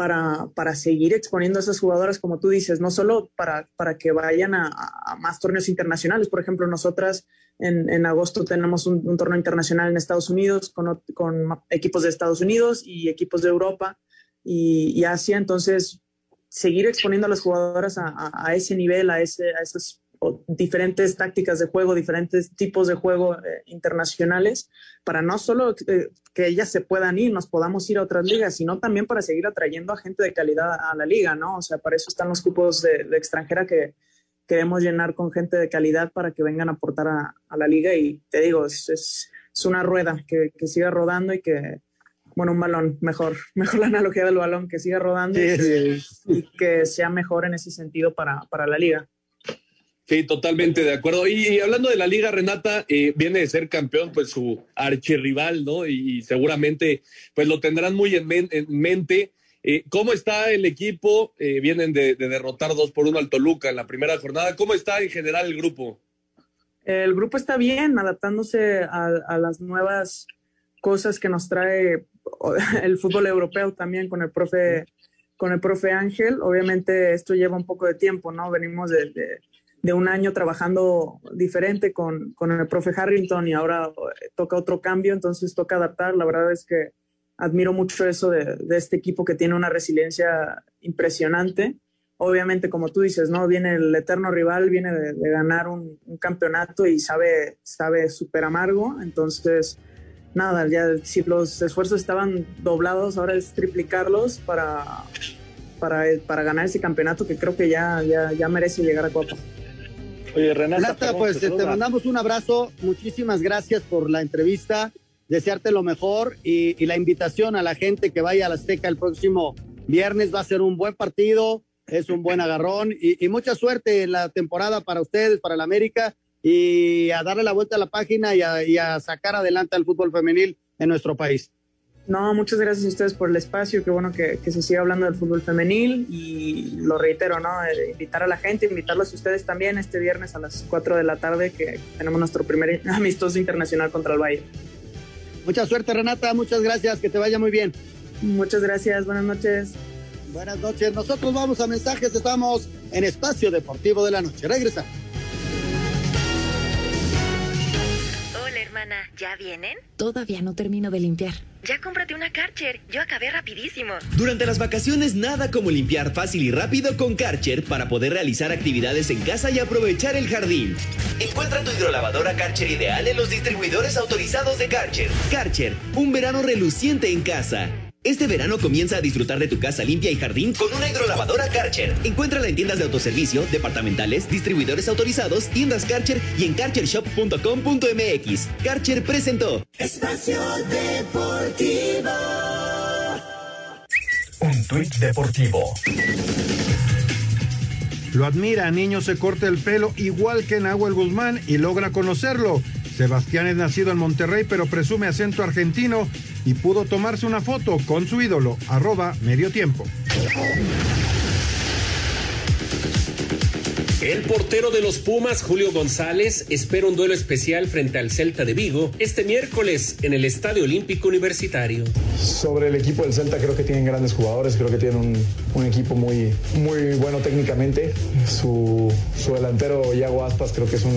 para, para, seguir exponiendo a esas jugadoras, como tú dices, no solo para, para que vayan a, a, más torneos internacionales. Por ejemplo, nosotras en, en agosto tenemos un, un, torneo internacional en Estados Unidos con, con, equipos de Estados Unidos y equipos de Europa y, y Asia. Entonces, seguir exponiendo a las jugadoras a, a ese nivel, a, ese, a esas diferentes tácticas de juego, diferentes tipos de juego eh, internacionales, para no solo eh, que ellas se puedan ir, nos podamos ir a otras ligas, sino también para seguir atrayendo a gente de calidad a la liga, ¿no? O sea, para eso están los cupos de, de extranjera que queremos llenar con gente de calidad para que vengan a aportar a, a la liga y te digo, es, es, es una rueda que, que siga rodando y que, bueno, un balón, mejor, mejor la analogía del balón, que siga rodando y, que, y, que, sea mejor en ese sentido para, para la liga. Sí, totalmente de acuerdo. Y, hablando de la liga, Renata, eh, viene de ser campeón, pues su archirrival, ¿no? Y, seguramente, pues lo tendrán muy en, men en mente. Eh, ¿Cómo está el equipo? Eh, vienen de, de, derrotar dos por uno al Toluca en la primera jornada. ¿Cómo está en general el grupo? El grupo está bien, adaptándose a, las nuevas cosas que nos trae el fútbol europeo también con el profe con el profe Ángel. Obviamente esto lleva un poco de tiempo, ¿no? Venimos de, de un año trabajando diferente con, con, el profe Harrington y ahora toca otro cambio, entonces toca adaptar. La verdad es que admiro mucho eso de, de este equipo que tiene una resiliencia impresionante. Obviamente, como tú dices, ¿no? Viene el eterno rival, viene de, ganar un, un, campeonato y sabe, sabe súper amargo. Entonces, nada, ya si los esfuerzos estaban doblados, ahora es triplicarlos para, para, para ganar ese campeonato que creo que ya, ya, ya merece llegar a Copa. Oye, Renata, Renata pues te, te mandamos un abrazo, muchísimas gracias por la entrevista, desearte lo mejor y, y, la invitación a la gente que vaya a la Azteca el próximo viernes, va a ser un buen partido, es un buen agarrón y, y mucha suerte en la temporada para ustedes, para el América y a darle la vuelta a la página y a, y a, sacar adelante al fútbol femenil en nuestro país. No, muchas gracias a ustedes por el espacio, qué bueno que, que se siga hablando del fútbol femenil y lo reitero, ¿no? Eh, invitar a la gente, invitarlos a ustedes también este viernes a las 4 de la tarde que tenemos nuestro primer amistoso internacional contra el Valle. Mucha suerte Renata, muchas gracias, que te vaya muy bien. Muchas gracias, buenas noches. Buenas noches, nosotros vamos a mensajes, estamos en Espacio Deportivo de la Noche, regresa. Hermana, ¿ya vienen? Todavía no termino de limpiar. Ya cómprate una Karcher, yo acabé rapidísimo. Durante las vacaciones nada como limpiar fácil y rápido con Karcher para poder realizar actividades en casa y aprovechar el jardín. Encuentra tu hidrolavadora Karcher ideal en los distribuidores autorizados de Karcher. Karcher, un verano reluciente en casa. Este verano comienza a disfrutar de tu casa limpia y jardín con una hidrolavadora Karcher. Encuéntrala en tiendas de autoservicio, departamentales, distribuidores autorizados, tiendas Karcher y en karchershop.com.mx. Karcher presentó Espacio Deportivo. Un tuit deportivo. Lo admira, niño se corta el pelo igual que Nahuel Guzmán y logra conocerlo. Sebastián es nacido en Monterrey, pero presume acento argentino y pudo tomarse una foto con su ídolo, arroba medio tiempo. El portero de los Pumas, Julio González, espera un duelo especial frente al Celta de Vigo este miércoles en el Estadio Olímpico Universitario. Sobre el equipo del Celta, creo que tienen grandes jugadores, creo que tienen un, un equipo muy, muy bueno técnicamente. Su, su, delantero, Iago Aspas, creo que es un,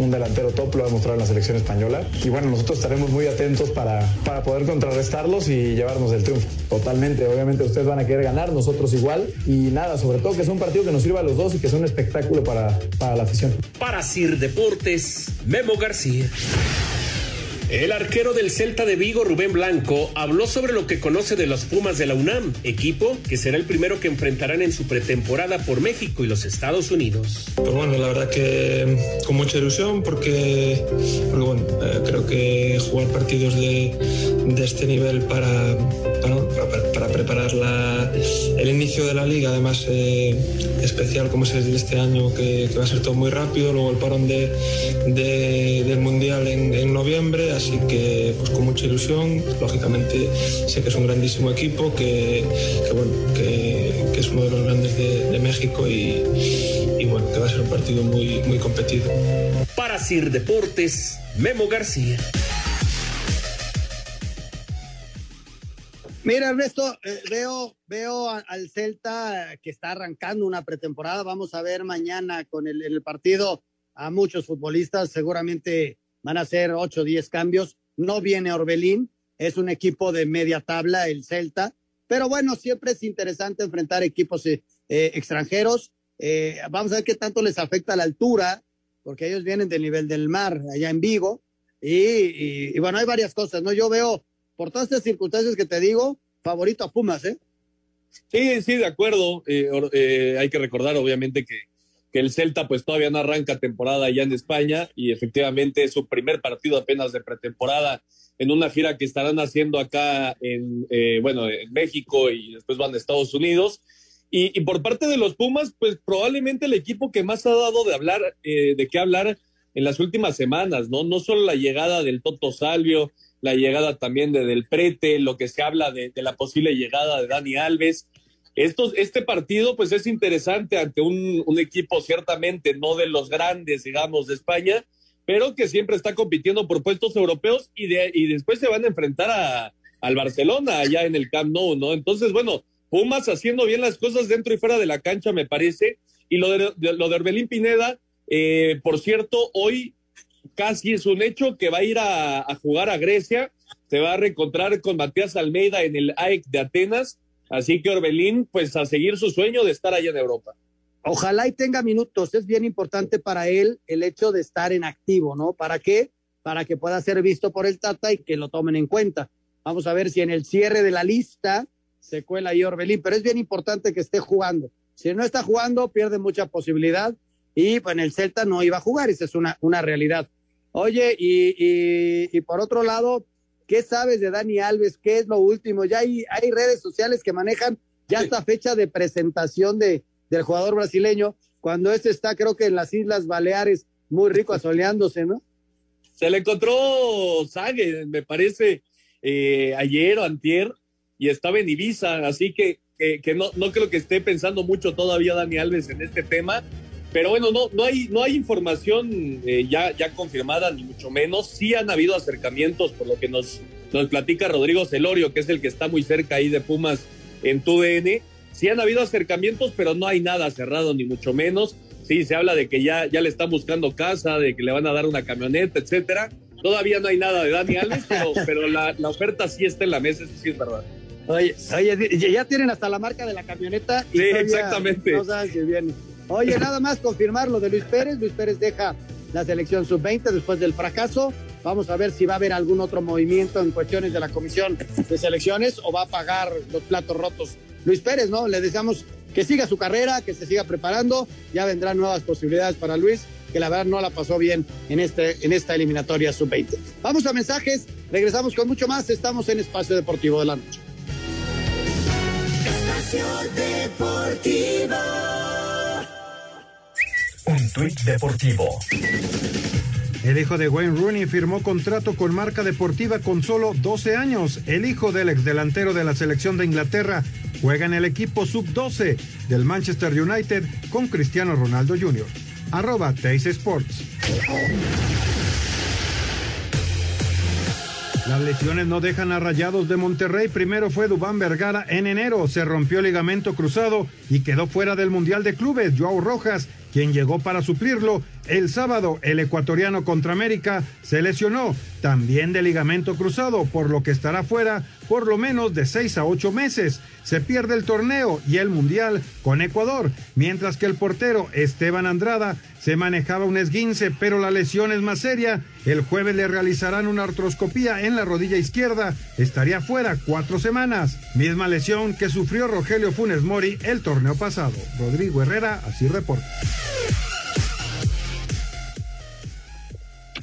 un, delantero top, lo ha demostrado en la selección española. Y bueno, nosotros estaremos muy atentos para, para poder contrarrestarlos y llevarnos el triunfo. Totalmente, obviamente ustedes van a querer ganar, nosotros igual. Y nada, sobre todo que es un partido que nos sirva a los dos y que es un espectáculo para, para la afición. Para Sir Deportes, Memo García. El arquero del Celta de Vigo, Rubén Blanco, habló sobre lo que conoce de los Pumas de la UNAM, equipo que será el primero que enfrentarán en su pretemporada por México y los Estados Unidos. Pues bueno, la verdad que con mucha ilusión porque, porque bueno, eh, creo que jugar partidos de, de este nivel para, para, para, para preparar la, el inicio de la liga, además eh, especial como es el de este año, que, va a ser todo muy rápido, luego el parón de, de, del Mundial en, noviembre así que pues con mucha ilusión. Lógicamente sé que es un grandísimo equipo, que, bueno, que, es uno de los grandes de, de México y, y, bueno, que va a ser un partido muy, muy competido. Para Sir Deportes, Memo García. Mira, Ernesto, eh, veo, veo al Celta que está arrancando una pretemporada. Vamos a ver mañana con el, partido a muchos futbolistas, seguramente van a ser 8 o 10 cambios. No viene Orbelín, es un equipo de media tabla, el Celta, pero bueno, siempre es interesante enfrentar equipos eh, eh, extranjeros. Eh, vamos a ver qué tanto les afecta la altura, porque ellos vienen del nivel del mar, allá en Vigo, y, y bueno, hay varias cosas, ¿no? Yo veo, por todas estas circunstancias que te digo, favorito a Pumas, ¿eh? Sí, sí, de acuerdo. hay que recordar, obviamente, que que el Celta pues todavía no arranca temporada allá en España y efectivamente es su primer partido apenas de pretemporada en una gira que estarán haciendo acá en, eh, bueno, en México y después van a Estados Unidos. Y, por parte de los Pumas, pues probablemente el equipo que más ha dado de hablar, eh, de qué hablar en las últimas semanas, ¿no? No solo la llegada del Toto Salvio, la llegada también de Del Prete, lo que se habla de, de la posible llegada de Dani Alves, estos, este partido pues es interesante ante un, equipo ciertamente no de los grandes, digamos, de España, pero que siempre está compitiendo por puestos europeos y, de, después se van a enfrentar a, al Barcelona allá en el Camp Nou, ¿no? Entonces, bueno, Pumas haciendo bien las cosas dentro y fuera de la cancha, me parece. Y lo de, lo de Orbelín Pineda, eh, por cierto, hoy casi es un hecho que va a ir a, jugar a Grecia, se va a reencontrar con Matías Almeida en el AEC de Atenas Así que Orbelín, pues a seguir su sueño de estar allá en Europa. Ojalá y tenga minutos. Es bien importante para él el hecho de estar en activo, ¿no? ¿Para qué? Para que pueda ser visto por el Tata y que lo tomen en cuenta. Vamos a ver si en el cierre de la lista se cuela ahí Orbelín, pero es bien importante que esté jugando. Si no está jugando, pierde mucha posibilidad y pues en el Celta no iba a jugar, esa es una, una realidad. Oye, y, y, y por otro lado, ¿Qué sabes de Dani Alves? ¿Qué es lo último? Ya hay, hay redes sociales que manejan ya esta fecha de presentación de, del jugador brasileño, cuando este está, creo que en las Islas Baleares, muy rico asoleándose, ¿no? Se le encontró Sague, me parece, eh, ayer o antier, y estaba en Ibiza, así que, que, que no, no creo que esté pensando mucho todavía Dani Alves en este tema pero bueno, no, no, hay, no hay información eh, ya, ya confirmada, ni mucho menos. Sí han habido acercamientos, por lo que nos, nos platica Rodrigo Celorio, que es el que está muy cerca ahí de Pumas en TUDN. Sí han habido acercamientos, pero no hay nada cerrado, ni mucho menos. Sí, se habla de que ya, ya le están buscando casa, de que le van a dar una camioneta, etcétera. Todavía no hay nada de Dani Alves, pero, pero la, la, oferta sí está en la mesa, eso sí es verdad. Oye, oye, ya tienen hasta la marca de la camioneta. Y sí, exactamente. No si viene. Oye, nada más confirmar lo de Luis Pérez. Luis Pérez deja la selección sub-20 después del fracaso. Vamos a ver si va a haber algún otro movimiento en cuestiones de la comisión de selecciones o va a pagar los platos rotos Luis Pérez, ¿no? Le deseamos que siga su carrera, que se siga preparando. Ya vendrán nuevas posibilidades para Luis, que la verdad no la pasó bien en, este, en esta eliminatoria sub-20. Vamos a mensajes, regresamos con mucho más. Estamos en Espacio Deportivo de la Noche. Espacio Deportivo. Un tuit deportivo. El hijo de Wayne Rooney firmó contrato con marca deportiva con solo 12 años. El hijo del ex delantero de la selección de Inglaterra juega en el equipo sub-12 del Manchester United con Cristiano Ronaldo Jr. Arroba Teis Sports. Las lesiones no dejan a Rayados de Monterrey. Primero fue Dubán Vergara en enero. Se rompió el ligamento cruzado y quedó fuera del Mundial de Clubes. Joao Rojas, quien llegó para suplirlo. El sábado, el ecuatoriano contra América se lesionó también de ligamento cruzado, por lo que estará fuera por lo menos de seis a ocho meses. Se pierde el torneo y el Mundial con Ecuador, mientras que el portero Esteban Andrada se manejaba un esguince, pero la lesión es más seria. El jueves le realizarán una artroscopía en la rodilla izquierda. Estaría fuera cuatro semanas. Misma lesión que sufrió Rogelio Funes Mori el torneo pasado. Rodrigo Herrera así reporta.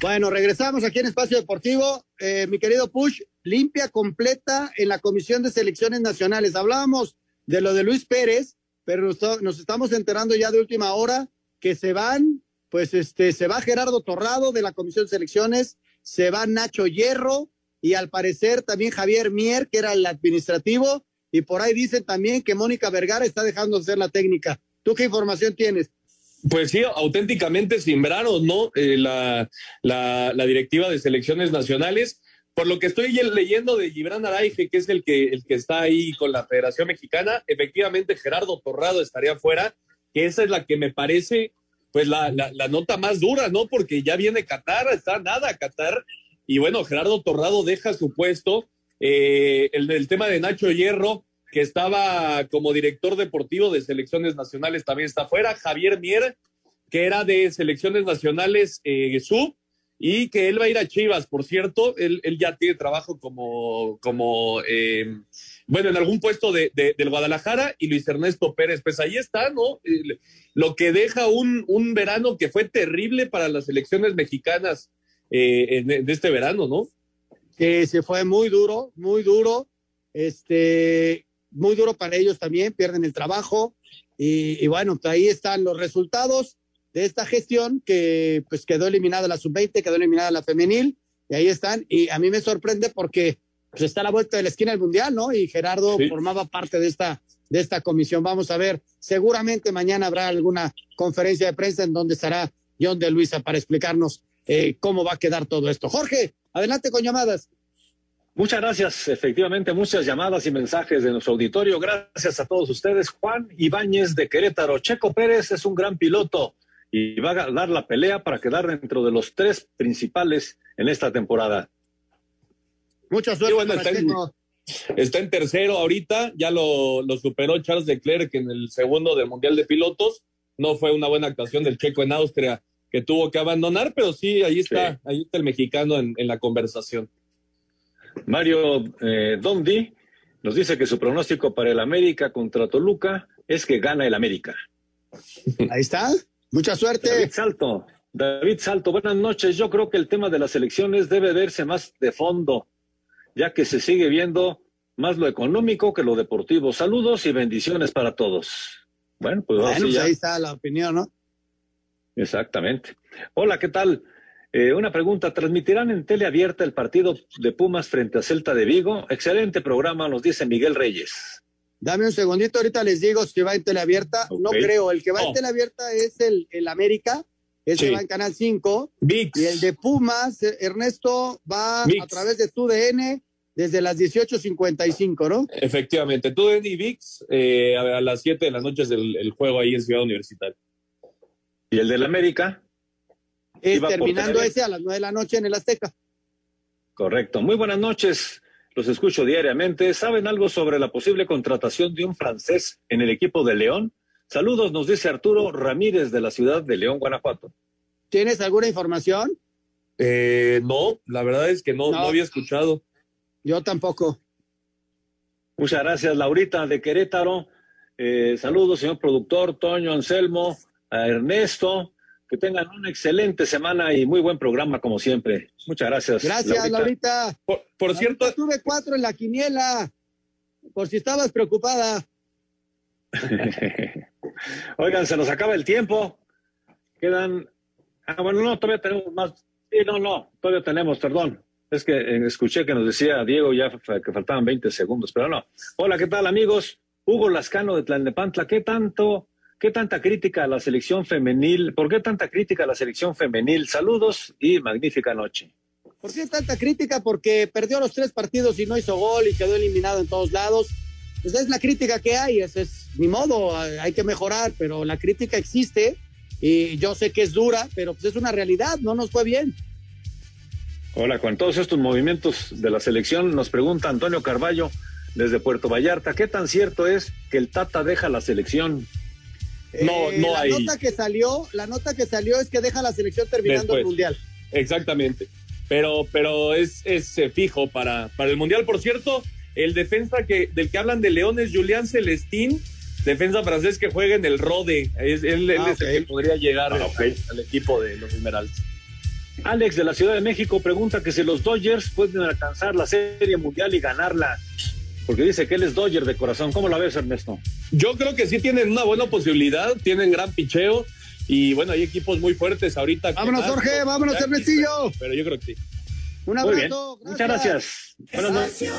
Bueno, regresamos aquí en Espacio Deportivo. Eh, mi querido Push, limpia completa en la Comisión de Selecciones Nacionales. Hablábamos de lo de Luis Pérez, pero nos estamos enterando ya de última hora que se van, pues este, se va Gerardo Torrado de la Comisión de Selecciones, se va Nacho Hierro y al parecer también Javier Mier, que era el administrativo, y por ahí dicen también que Mónica Vergara está dejando de ser la técnica. ¿Tú qué información tienes? Pues sí, auténticamente simbraron, ¿no? Eh, la, la, directiva de selecciones nacionales. Por lo que estoy leyendo de Gibran Araige, que es el que, el que está ahí con la Federación Mexicana, efectivamente Gerardo Torrado estaría fuera, que esa es la que me parece, pues, la, la, la nota más dura, ¿no? Porque ya viene Qatar, está nada Qatar, y bueno, Gerardo Torrado deja su puesto. Eh, el tema de Nacho Hierro, que estaba como director deportivo de selecciones nacionales, también está fuera. Javier Mier, que era de selecciones nacionales eh, sub, y que él va a ir a Chivas, por cierto, él, él ya tiene trabajo como, como eh, bueno, en algún puesto de, de, del Guadalajara y Luis Ernesto Pérez. Pues ahí está, ¿no? Lo que deja un, un verano que fue terrible para las elecciones mexicanas eh, en, en, este verano, ¿no? Que se fue muy duro, muy duro. Este, muy duro para ellos también, pierden el trabajo. Y, y bueno, pues ahí están los resultados de esta gestión que pues quedó eliminada la sub-20, quedó eliminada la femenil, y ahí están. Y a mí me sorprende porque pues está a la vuelta de la esquina del Mundial, ¿no? Y Gerardo sí. formaba parte de esta, de esta comisión. Vamos a ver, seguramente mañana habrá alguna conferencia de prensa en donde estará John de Luisa para explicarnos eh, cómo va a quedar todo esto. Jorge, adelante con llamadas. Muchas gracias. Efectivamente, muchas llamadas y mensajes de nuestro auditorio. Gracias a todos ustedes. Juan Ibáñez de Querétaro. Checo Pérez es un gran piloto y va a dar la pelea para quedar dentro de los tres principales en esta temporada. Mucha suerte. Bueno, está, en, está, en, tercero ahorita, ya lo, lo, superó Charles Leclerc en el segundo del Mundial de Pilotos. No fue una buena actuación del checo en Austria que tuvo que abandonar, pero sí, ahí está, sí. ahí está el mexicano en, en la conversación. Mario eh, Dondi nos dice que su pronóstico para el América contra Toluca es que gana el América. Ahí está. Mucha suerte. David Salto. David Salto, buenas noches. Yo creo que el tema de las elecciones debe verse más de fondo, ya que se sigue viendo más lo económico que lo deportivo. Saludos y bendiciones para todos. Bueno, pues, bueno, pues ahí está la opinión, ¿no? Exactamente. Hola, ¿qué tal? Eh, una pregunta, ¿transmitirán en tele abierta el partido de Pumas frente a Celta de Vigo? Excelente programa, nos dice Miguel Reyes. Dame un segundito, ahorita les digo si va en tele abierta. Okay. No creo, el que va oh. en tele abierta es el, el América, ese sí. va en Canal 5. VIX. Y el de Pumas, Ernesto, va VIX. a través de TUDN desde las 18.55, ¿no? Efectivamente, TUDN y VIX eh, a, las 7 de la noche es el, el juego ahí en Ciudad Universitaria. ¿Y el del América? Es terminando ese a las nueve de la noche en el Azteca. Correcto. Muy buenas noches. Los escucho diariamente. ¿Saben algo sobre la posible contratación de un francés en el equipo de León? Saludos, nos dice Arturo Ramírez de la ciudad de León, Guanajuato. ¿Tienes alguna información? Eh, no, la verdad es que no, no. no había escuchado. Yo tampoco. Muchas gracias, Laurita de Querétaro. Eh, saludos, señor productor, Toño Anselmo, a Ernesto, que tengan una excelente semana y muy buen programa, como siempre. Muchas gracias. Gracias, Laurita. Laurita. Por, por Laurita, cierto. Tuve cuatro en la quiniela, por si estabas preocupada. Oigan, se nos acaba el tiempo. Quedan. Ah, bueno, no, todavía tenemos más. Sí, no, no, todavía tenemos, perdón. Es que eh, escuché que nos decía Diego ya que faltaban 20 segundos, pero no. Hola, ¿qué tal, amigos? Hugo Lascano de Tlalnepantla, ¿qué tanto ¿Qué tanta crítica a la selección femenil? ¿Por qué tanta crítica a la selección femenil? Saludos y magnífica noche. ¿Por qué tanta crítica? Porque perdió los tres partidos y no hizo gol y quedó eliminado en todos lados. Esa es la crítica que hay, ese es ni modo, hay que mejorar, pero la crítica existe y yo sé que es dura, pero pues es una realidad, no nos fue bien. Hola, con todos estos movimientos de la selección, nos pregunta Antonio Carballo desde Puerto Vallarta, ¿qué tan cierto es que el Tata deja la selección? No, eh, no la hay. nota que salió, la nota que salió es que deja la selección terminando Después. el mundial. Exactamente. Pero, pero es, es eh, fijo para, para el mundial. Por cierto, el defensa que, del que hablan de León es Julián Celestín, defensa francés que juega en el Rode. Es, él, él Ah, es el que podría llegar Ah, al equipo de los Esmeraldas. Alex de la Ciudad de México pregunta que si los Dodgers pueden alcanzar la Serie Mundial y ganarla, porque dice que él es Dodger de corazón. ¿Cómo la ves, Ernesto? Yo creo que sí tienen una buena posibilidad, tienen gran picheo y bueno, hay equipos muy fuertes ahorita. Vámonos, Jorge, vámonos, Ernestillo. Pero, pero yo creo que sí. Un Muy bien. abrazo. Muchas gracias. Buenas noches.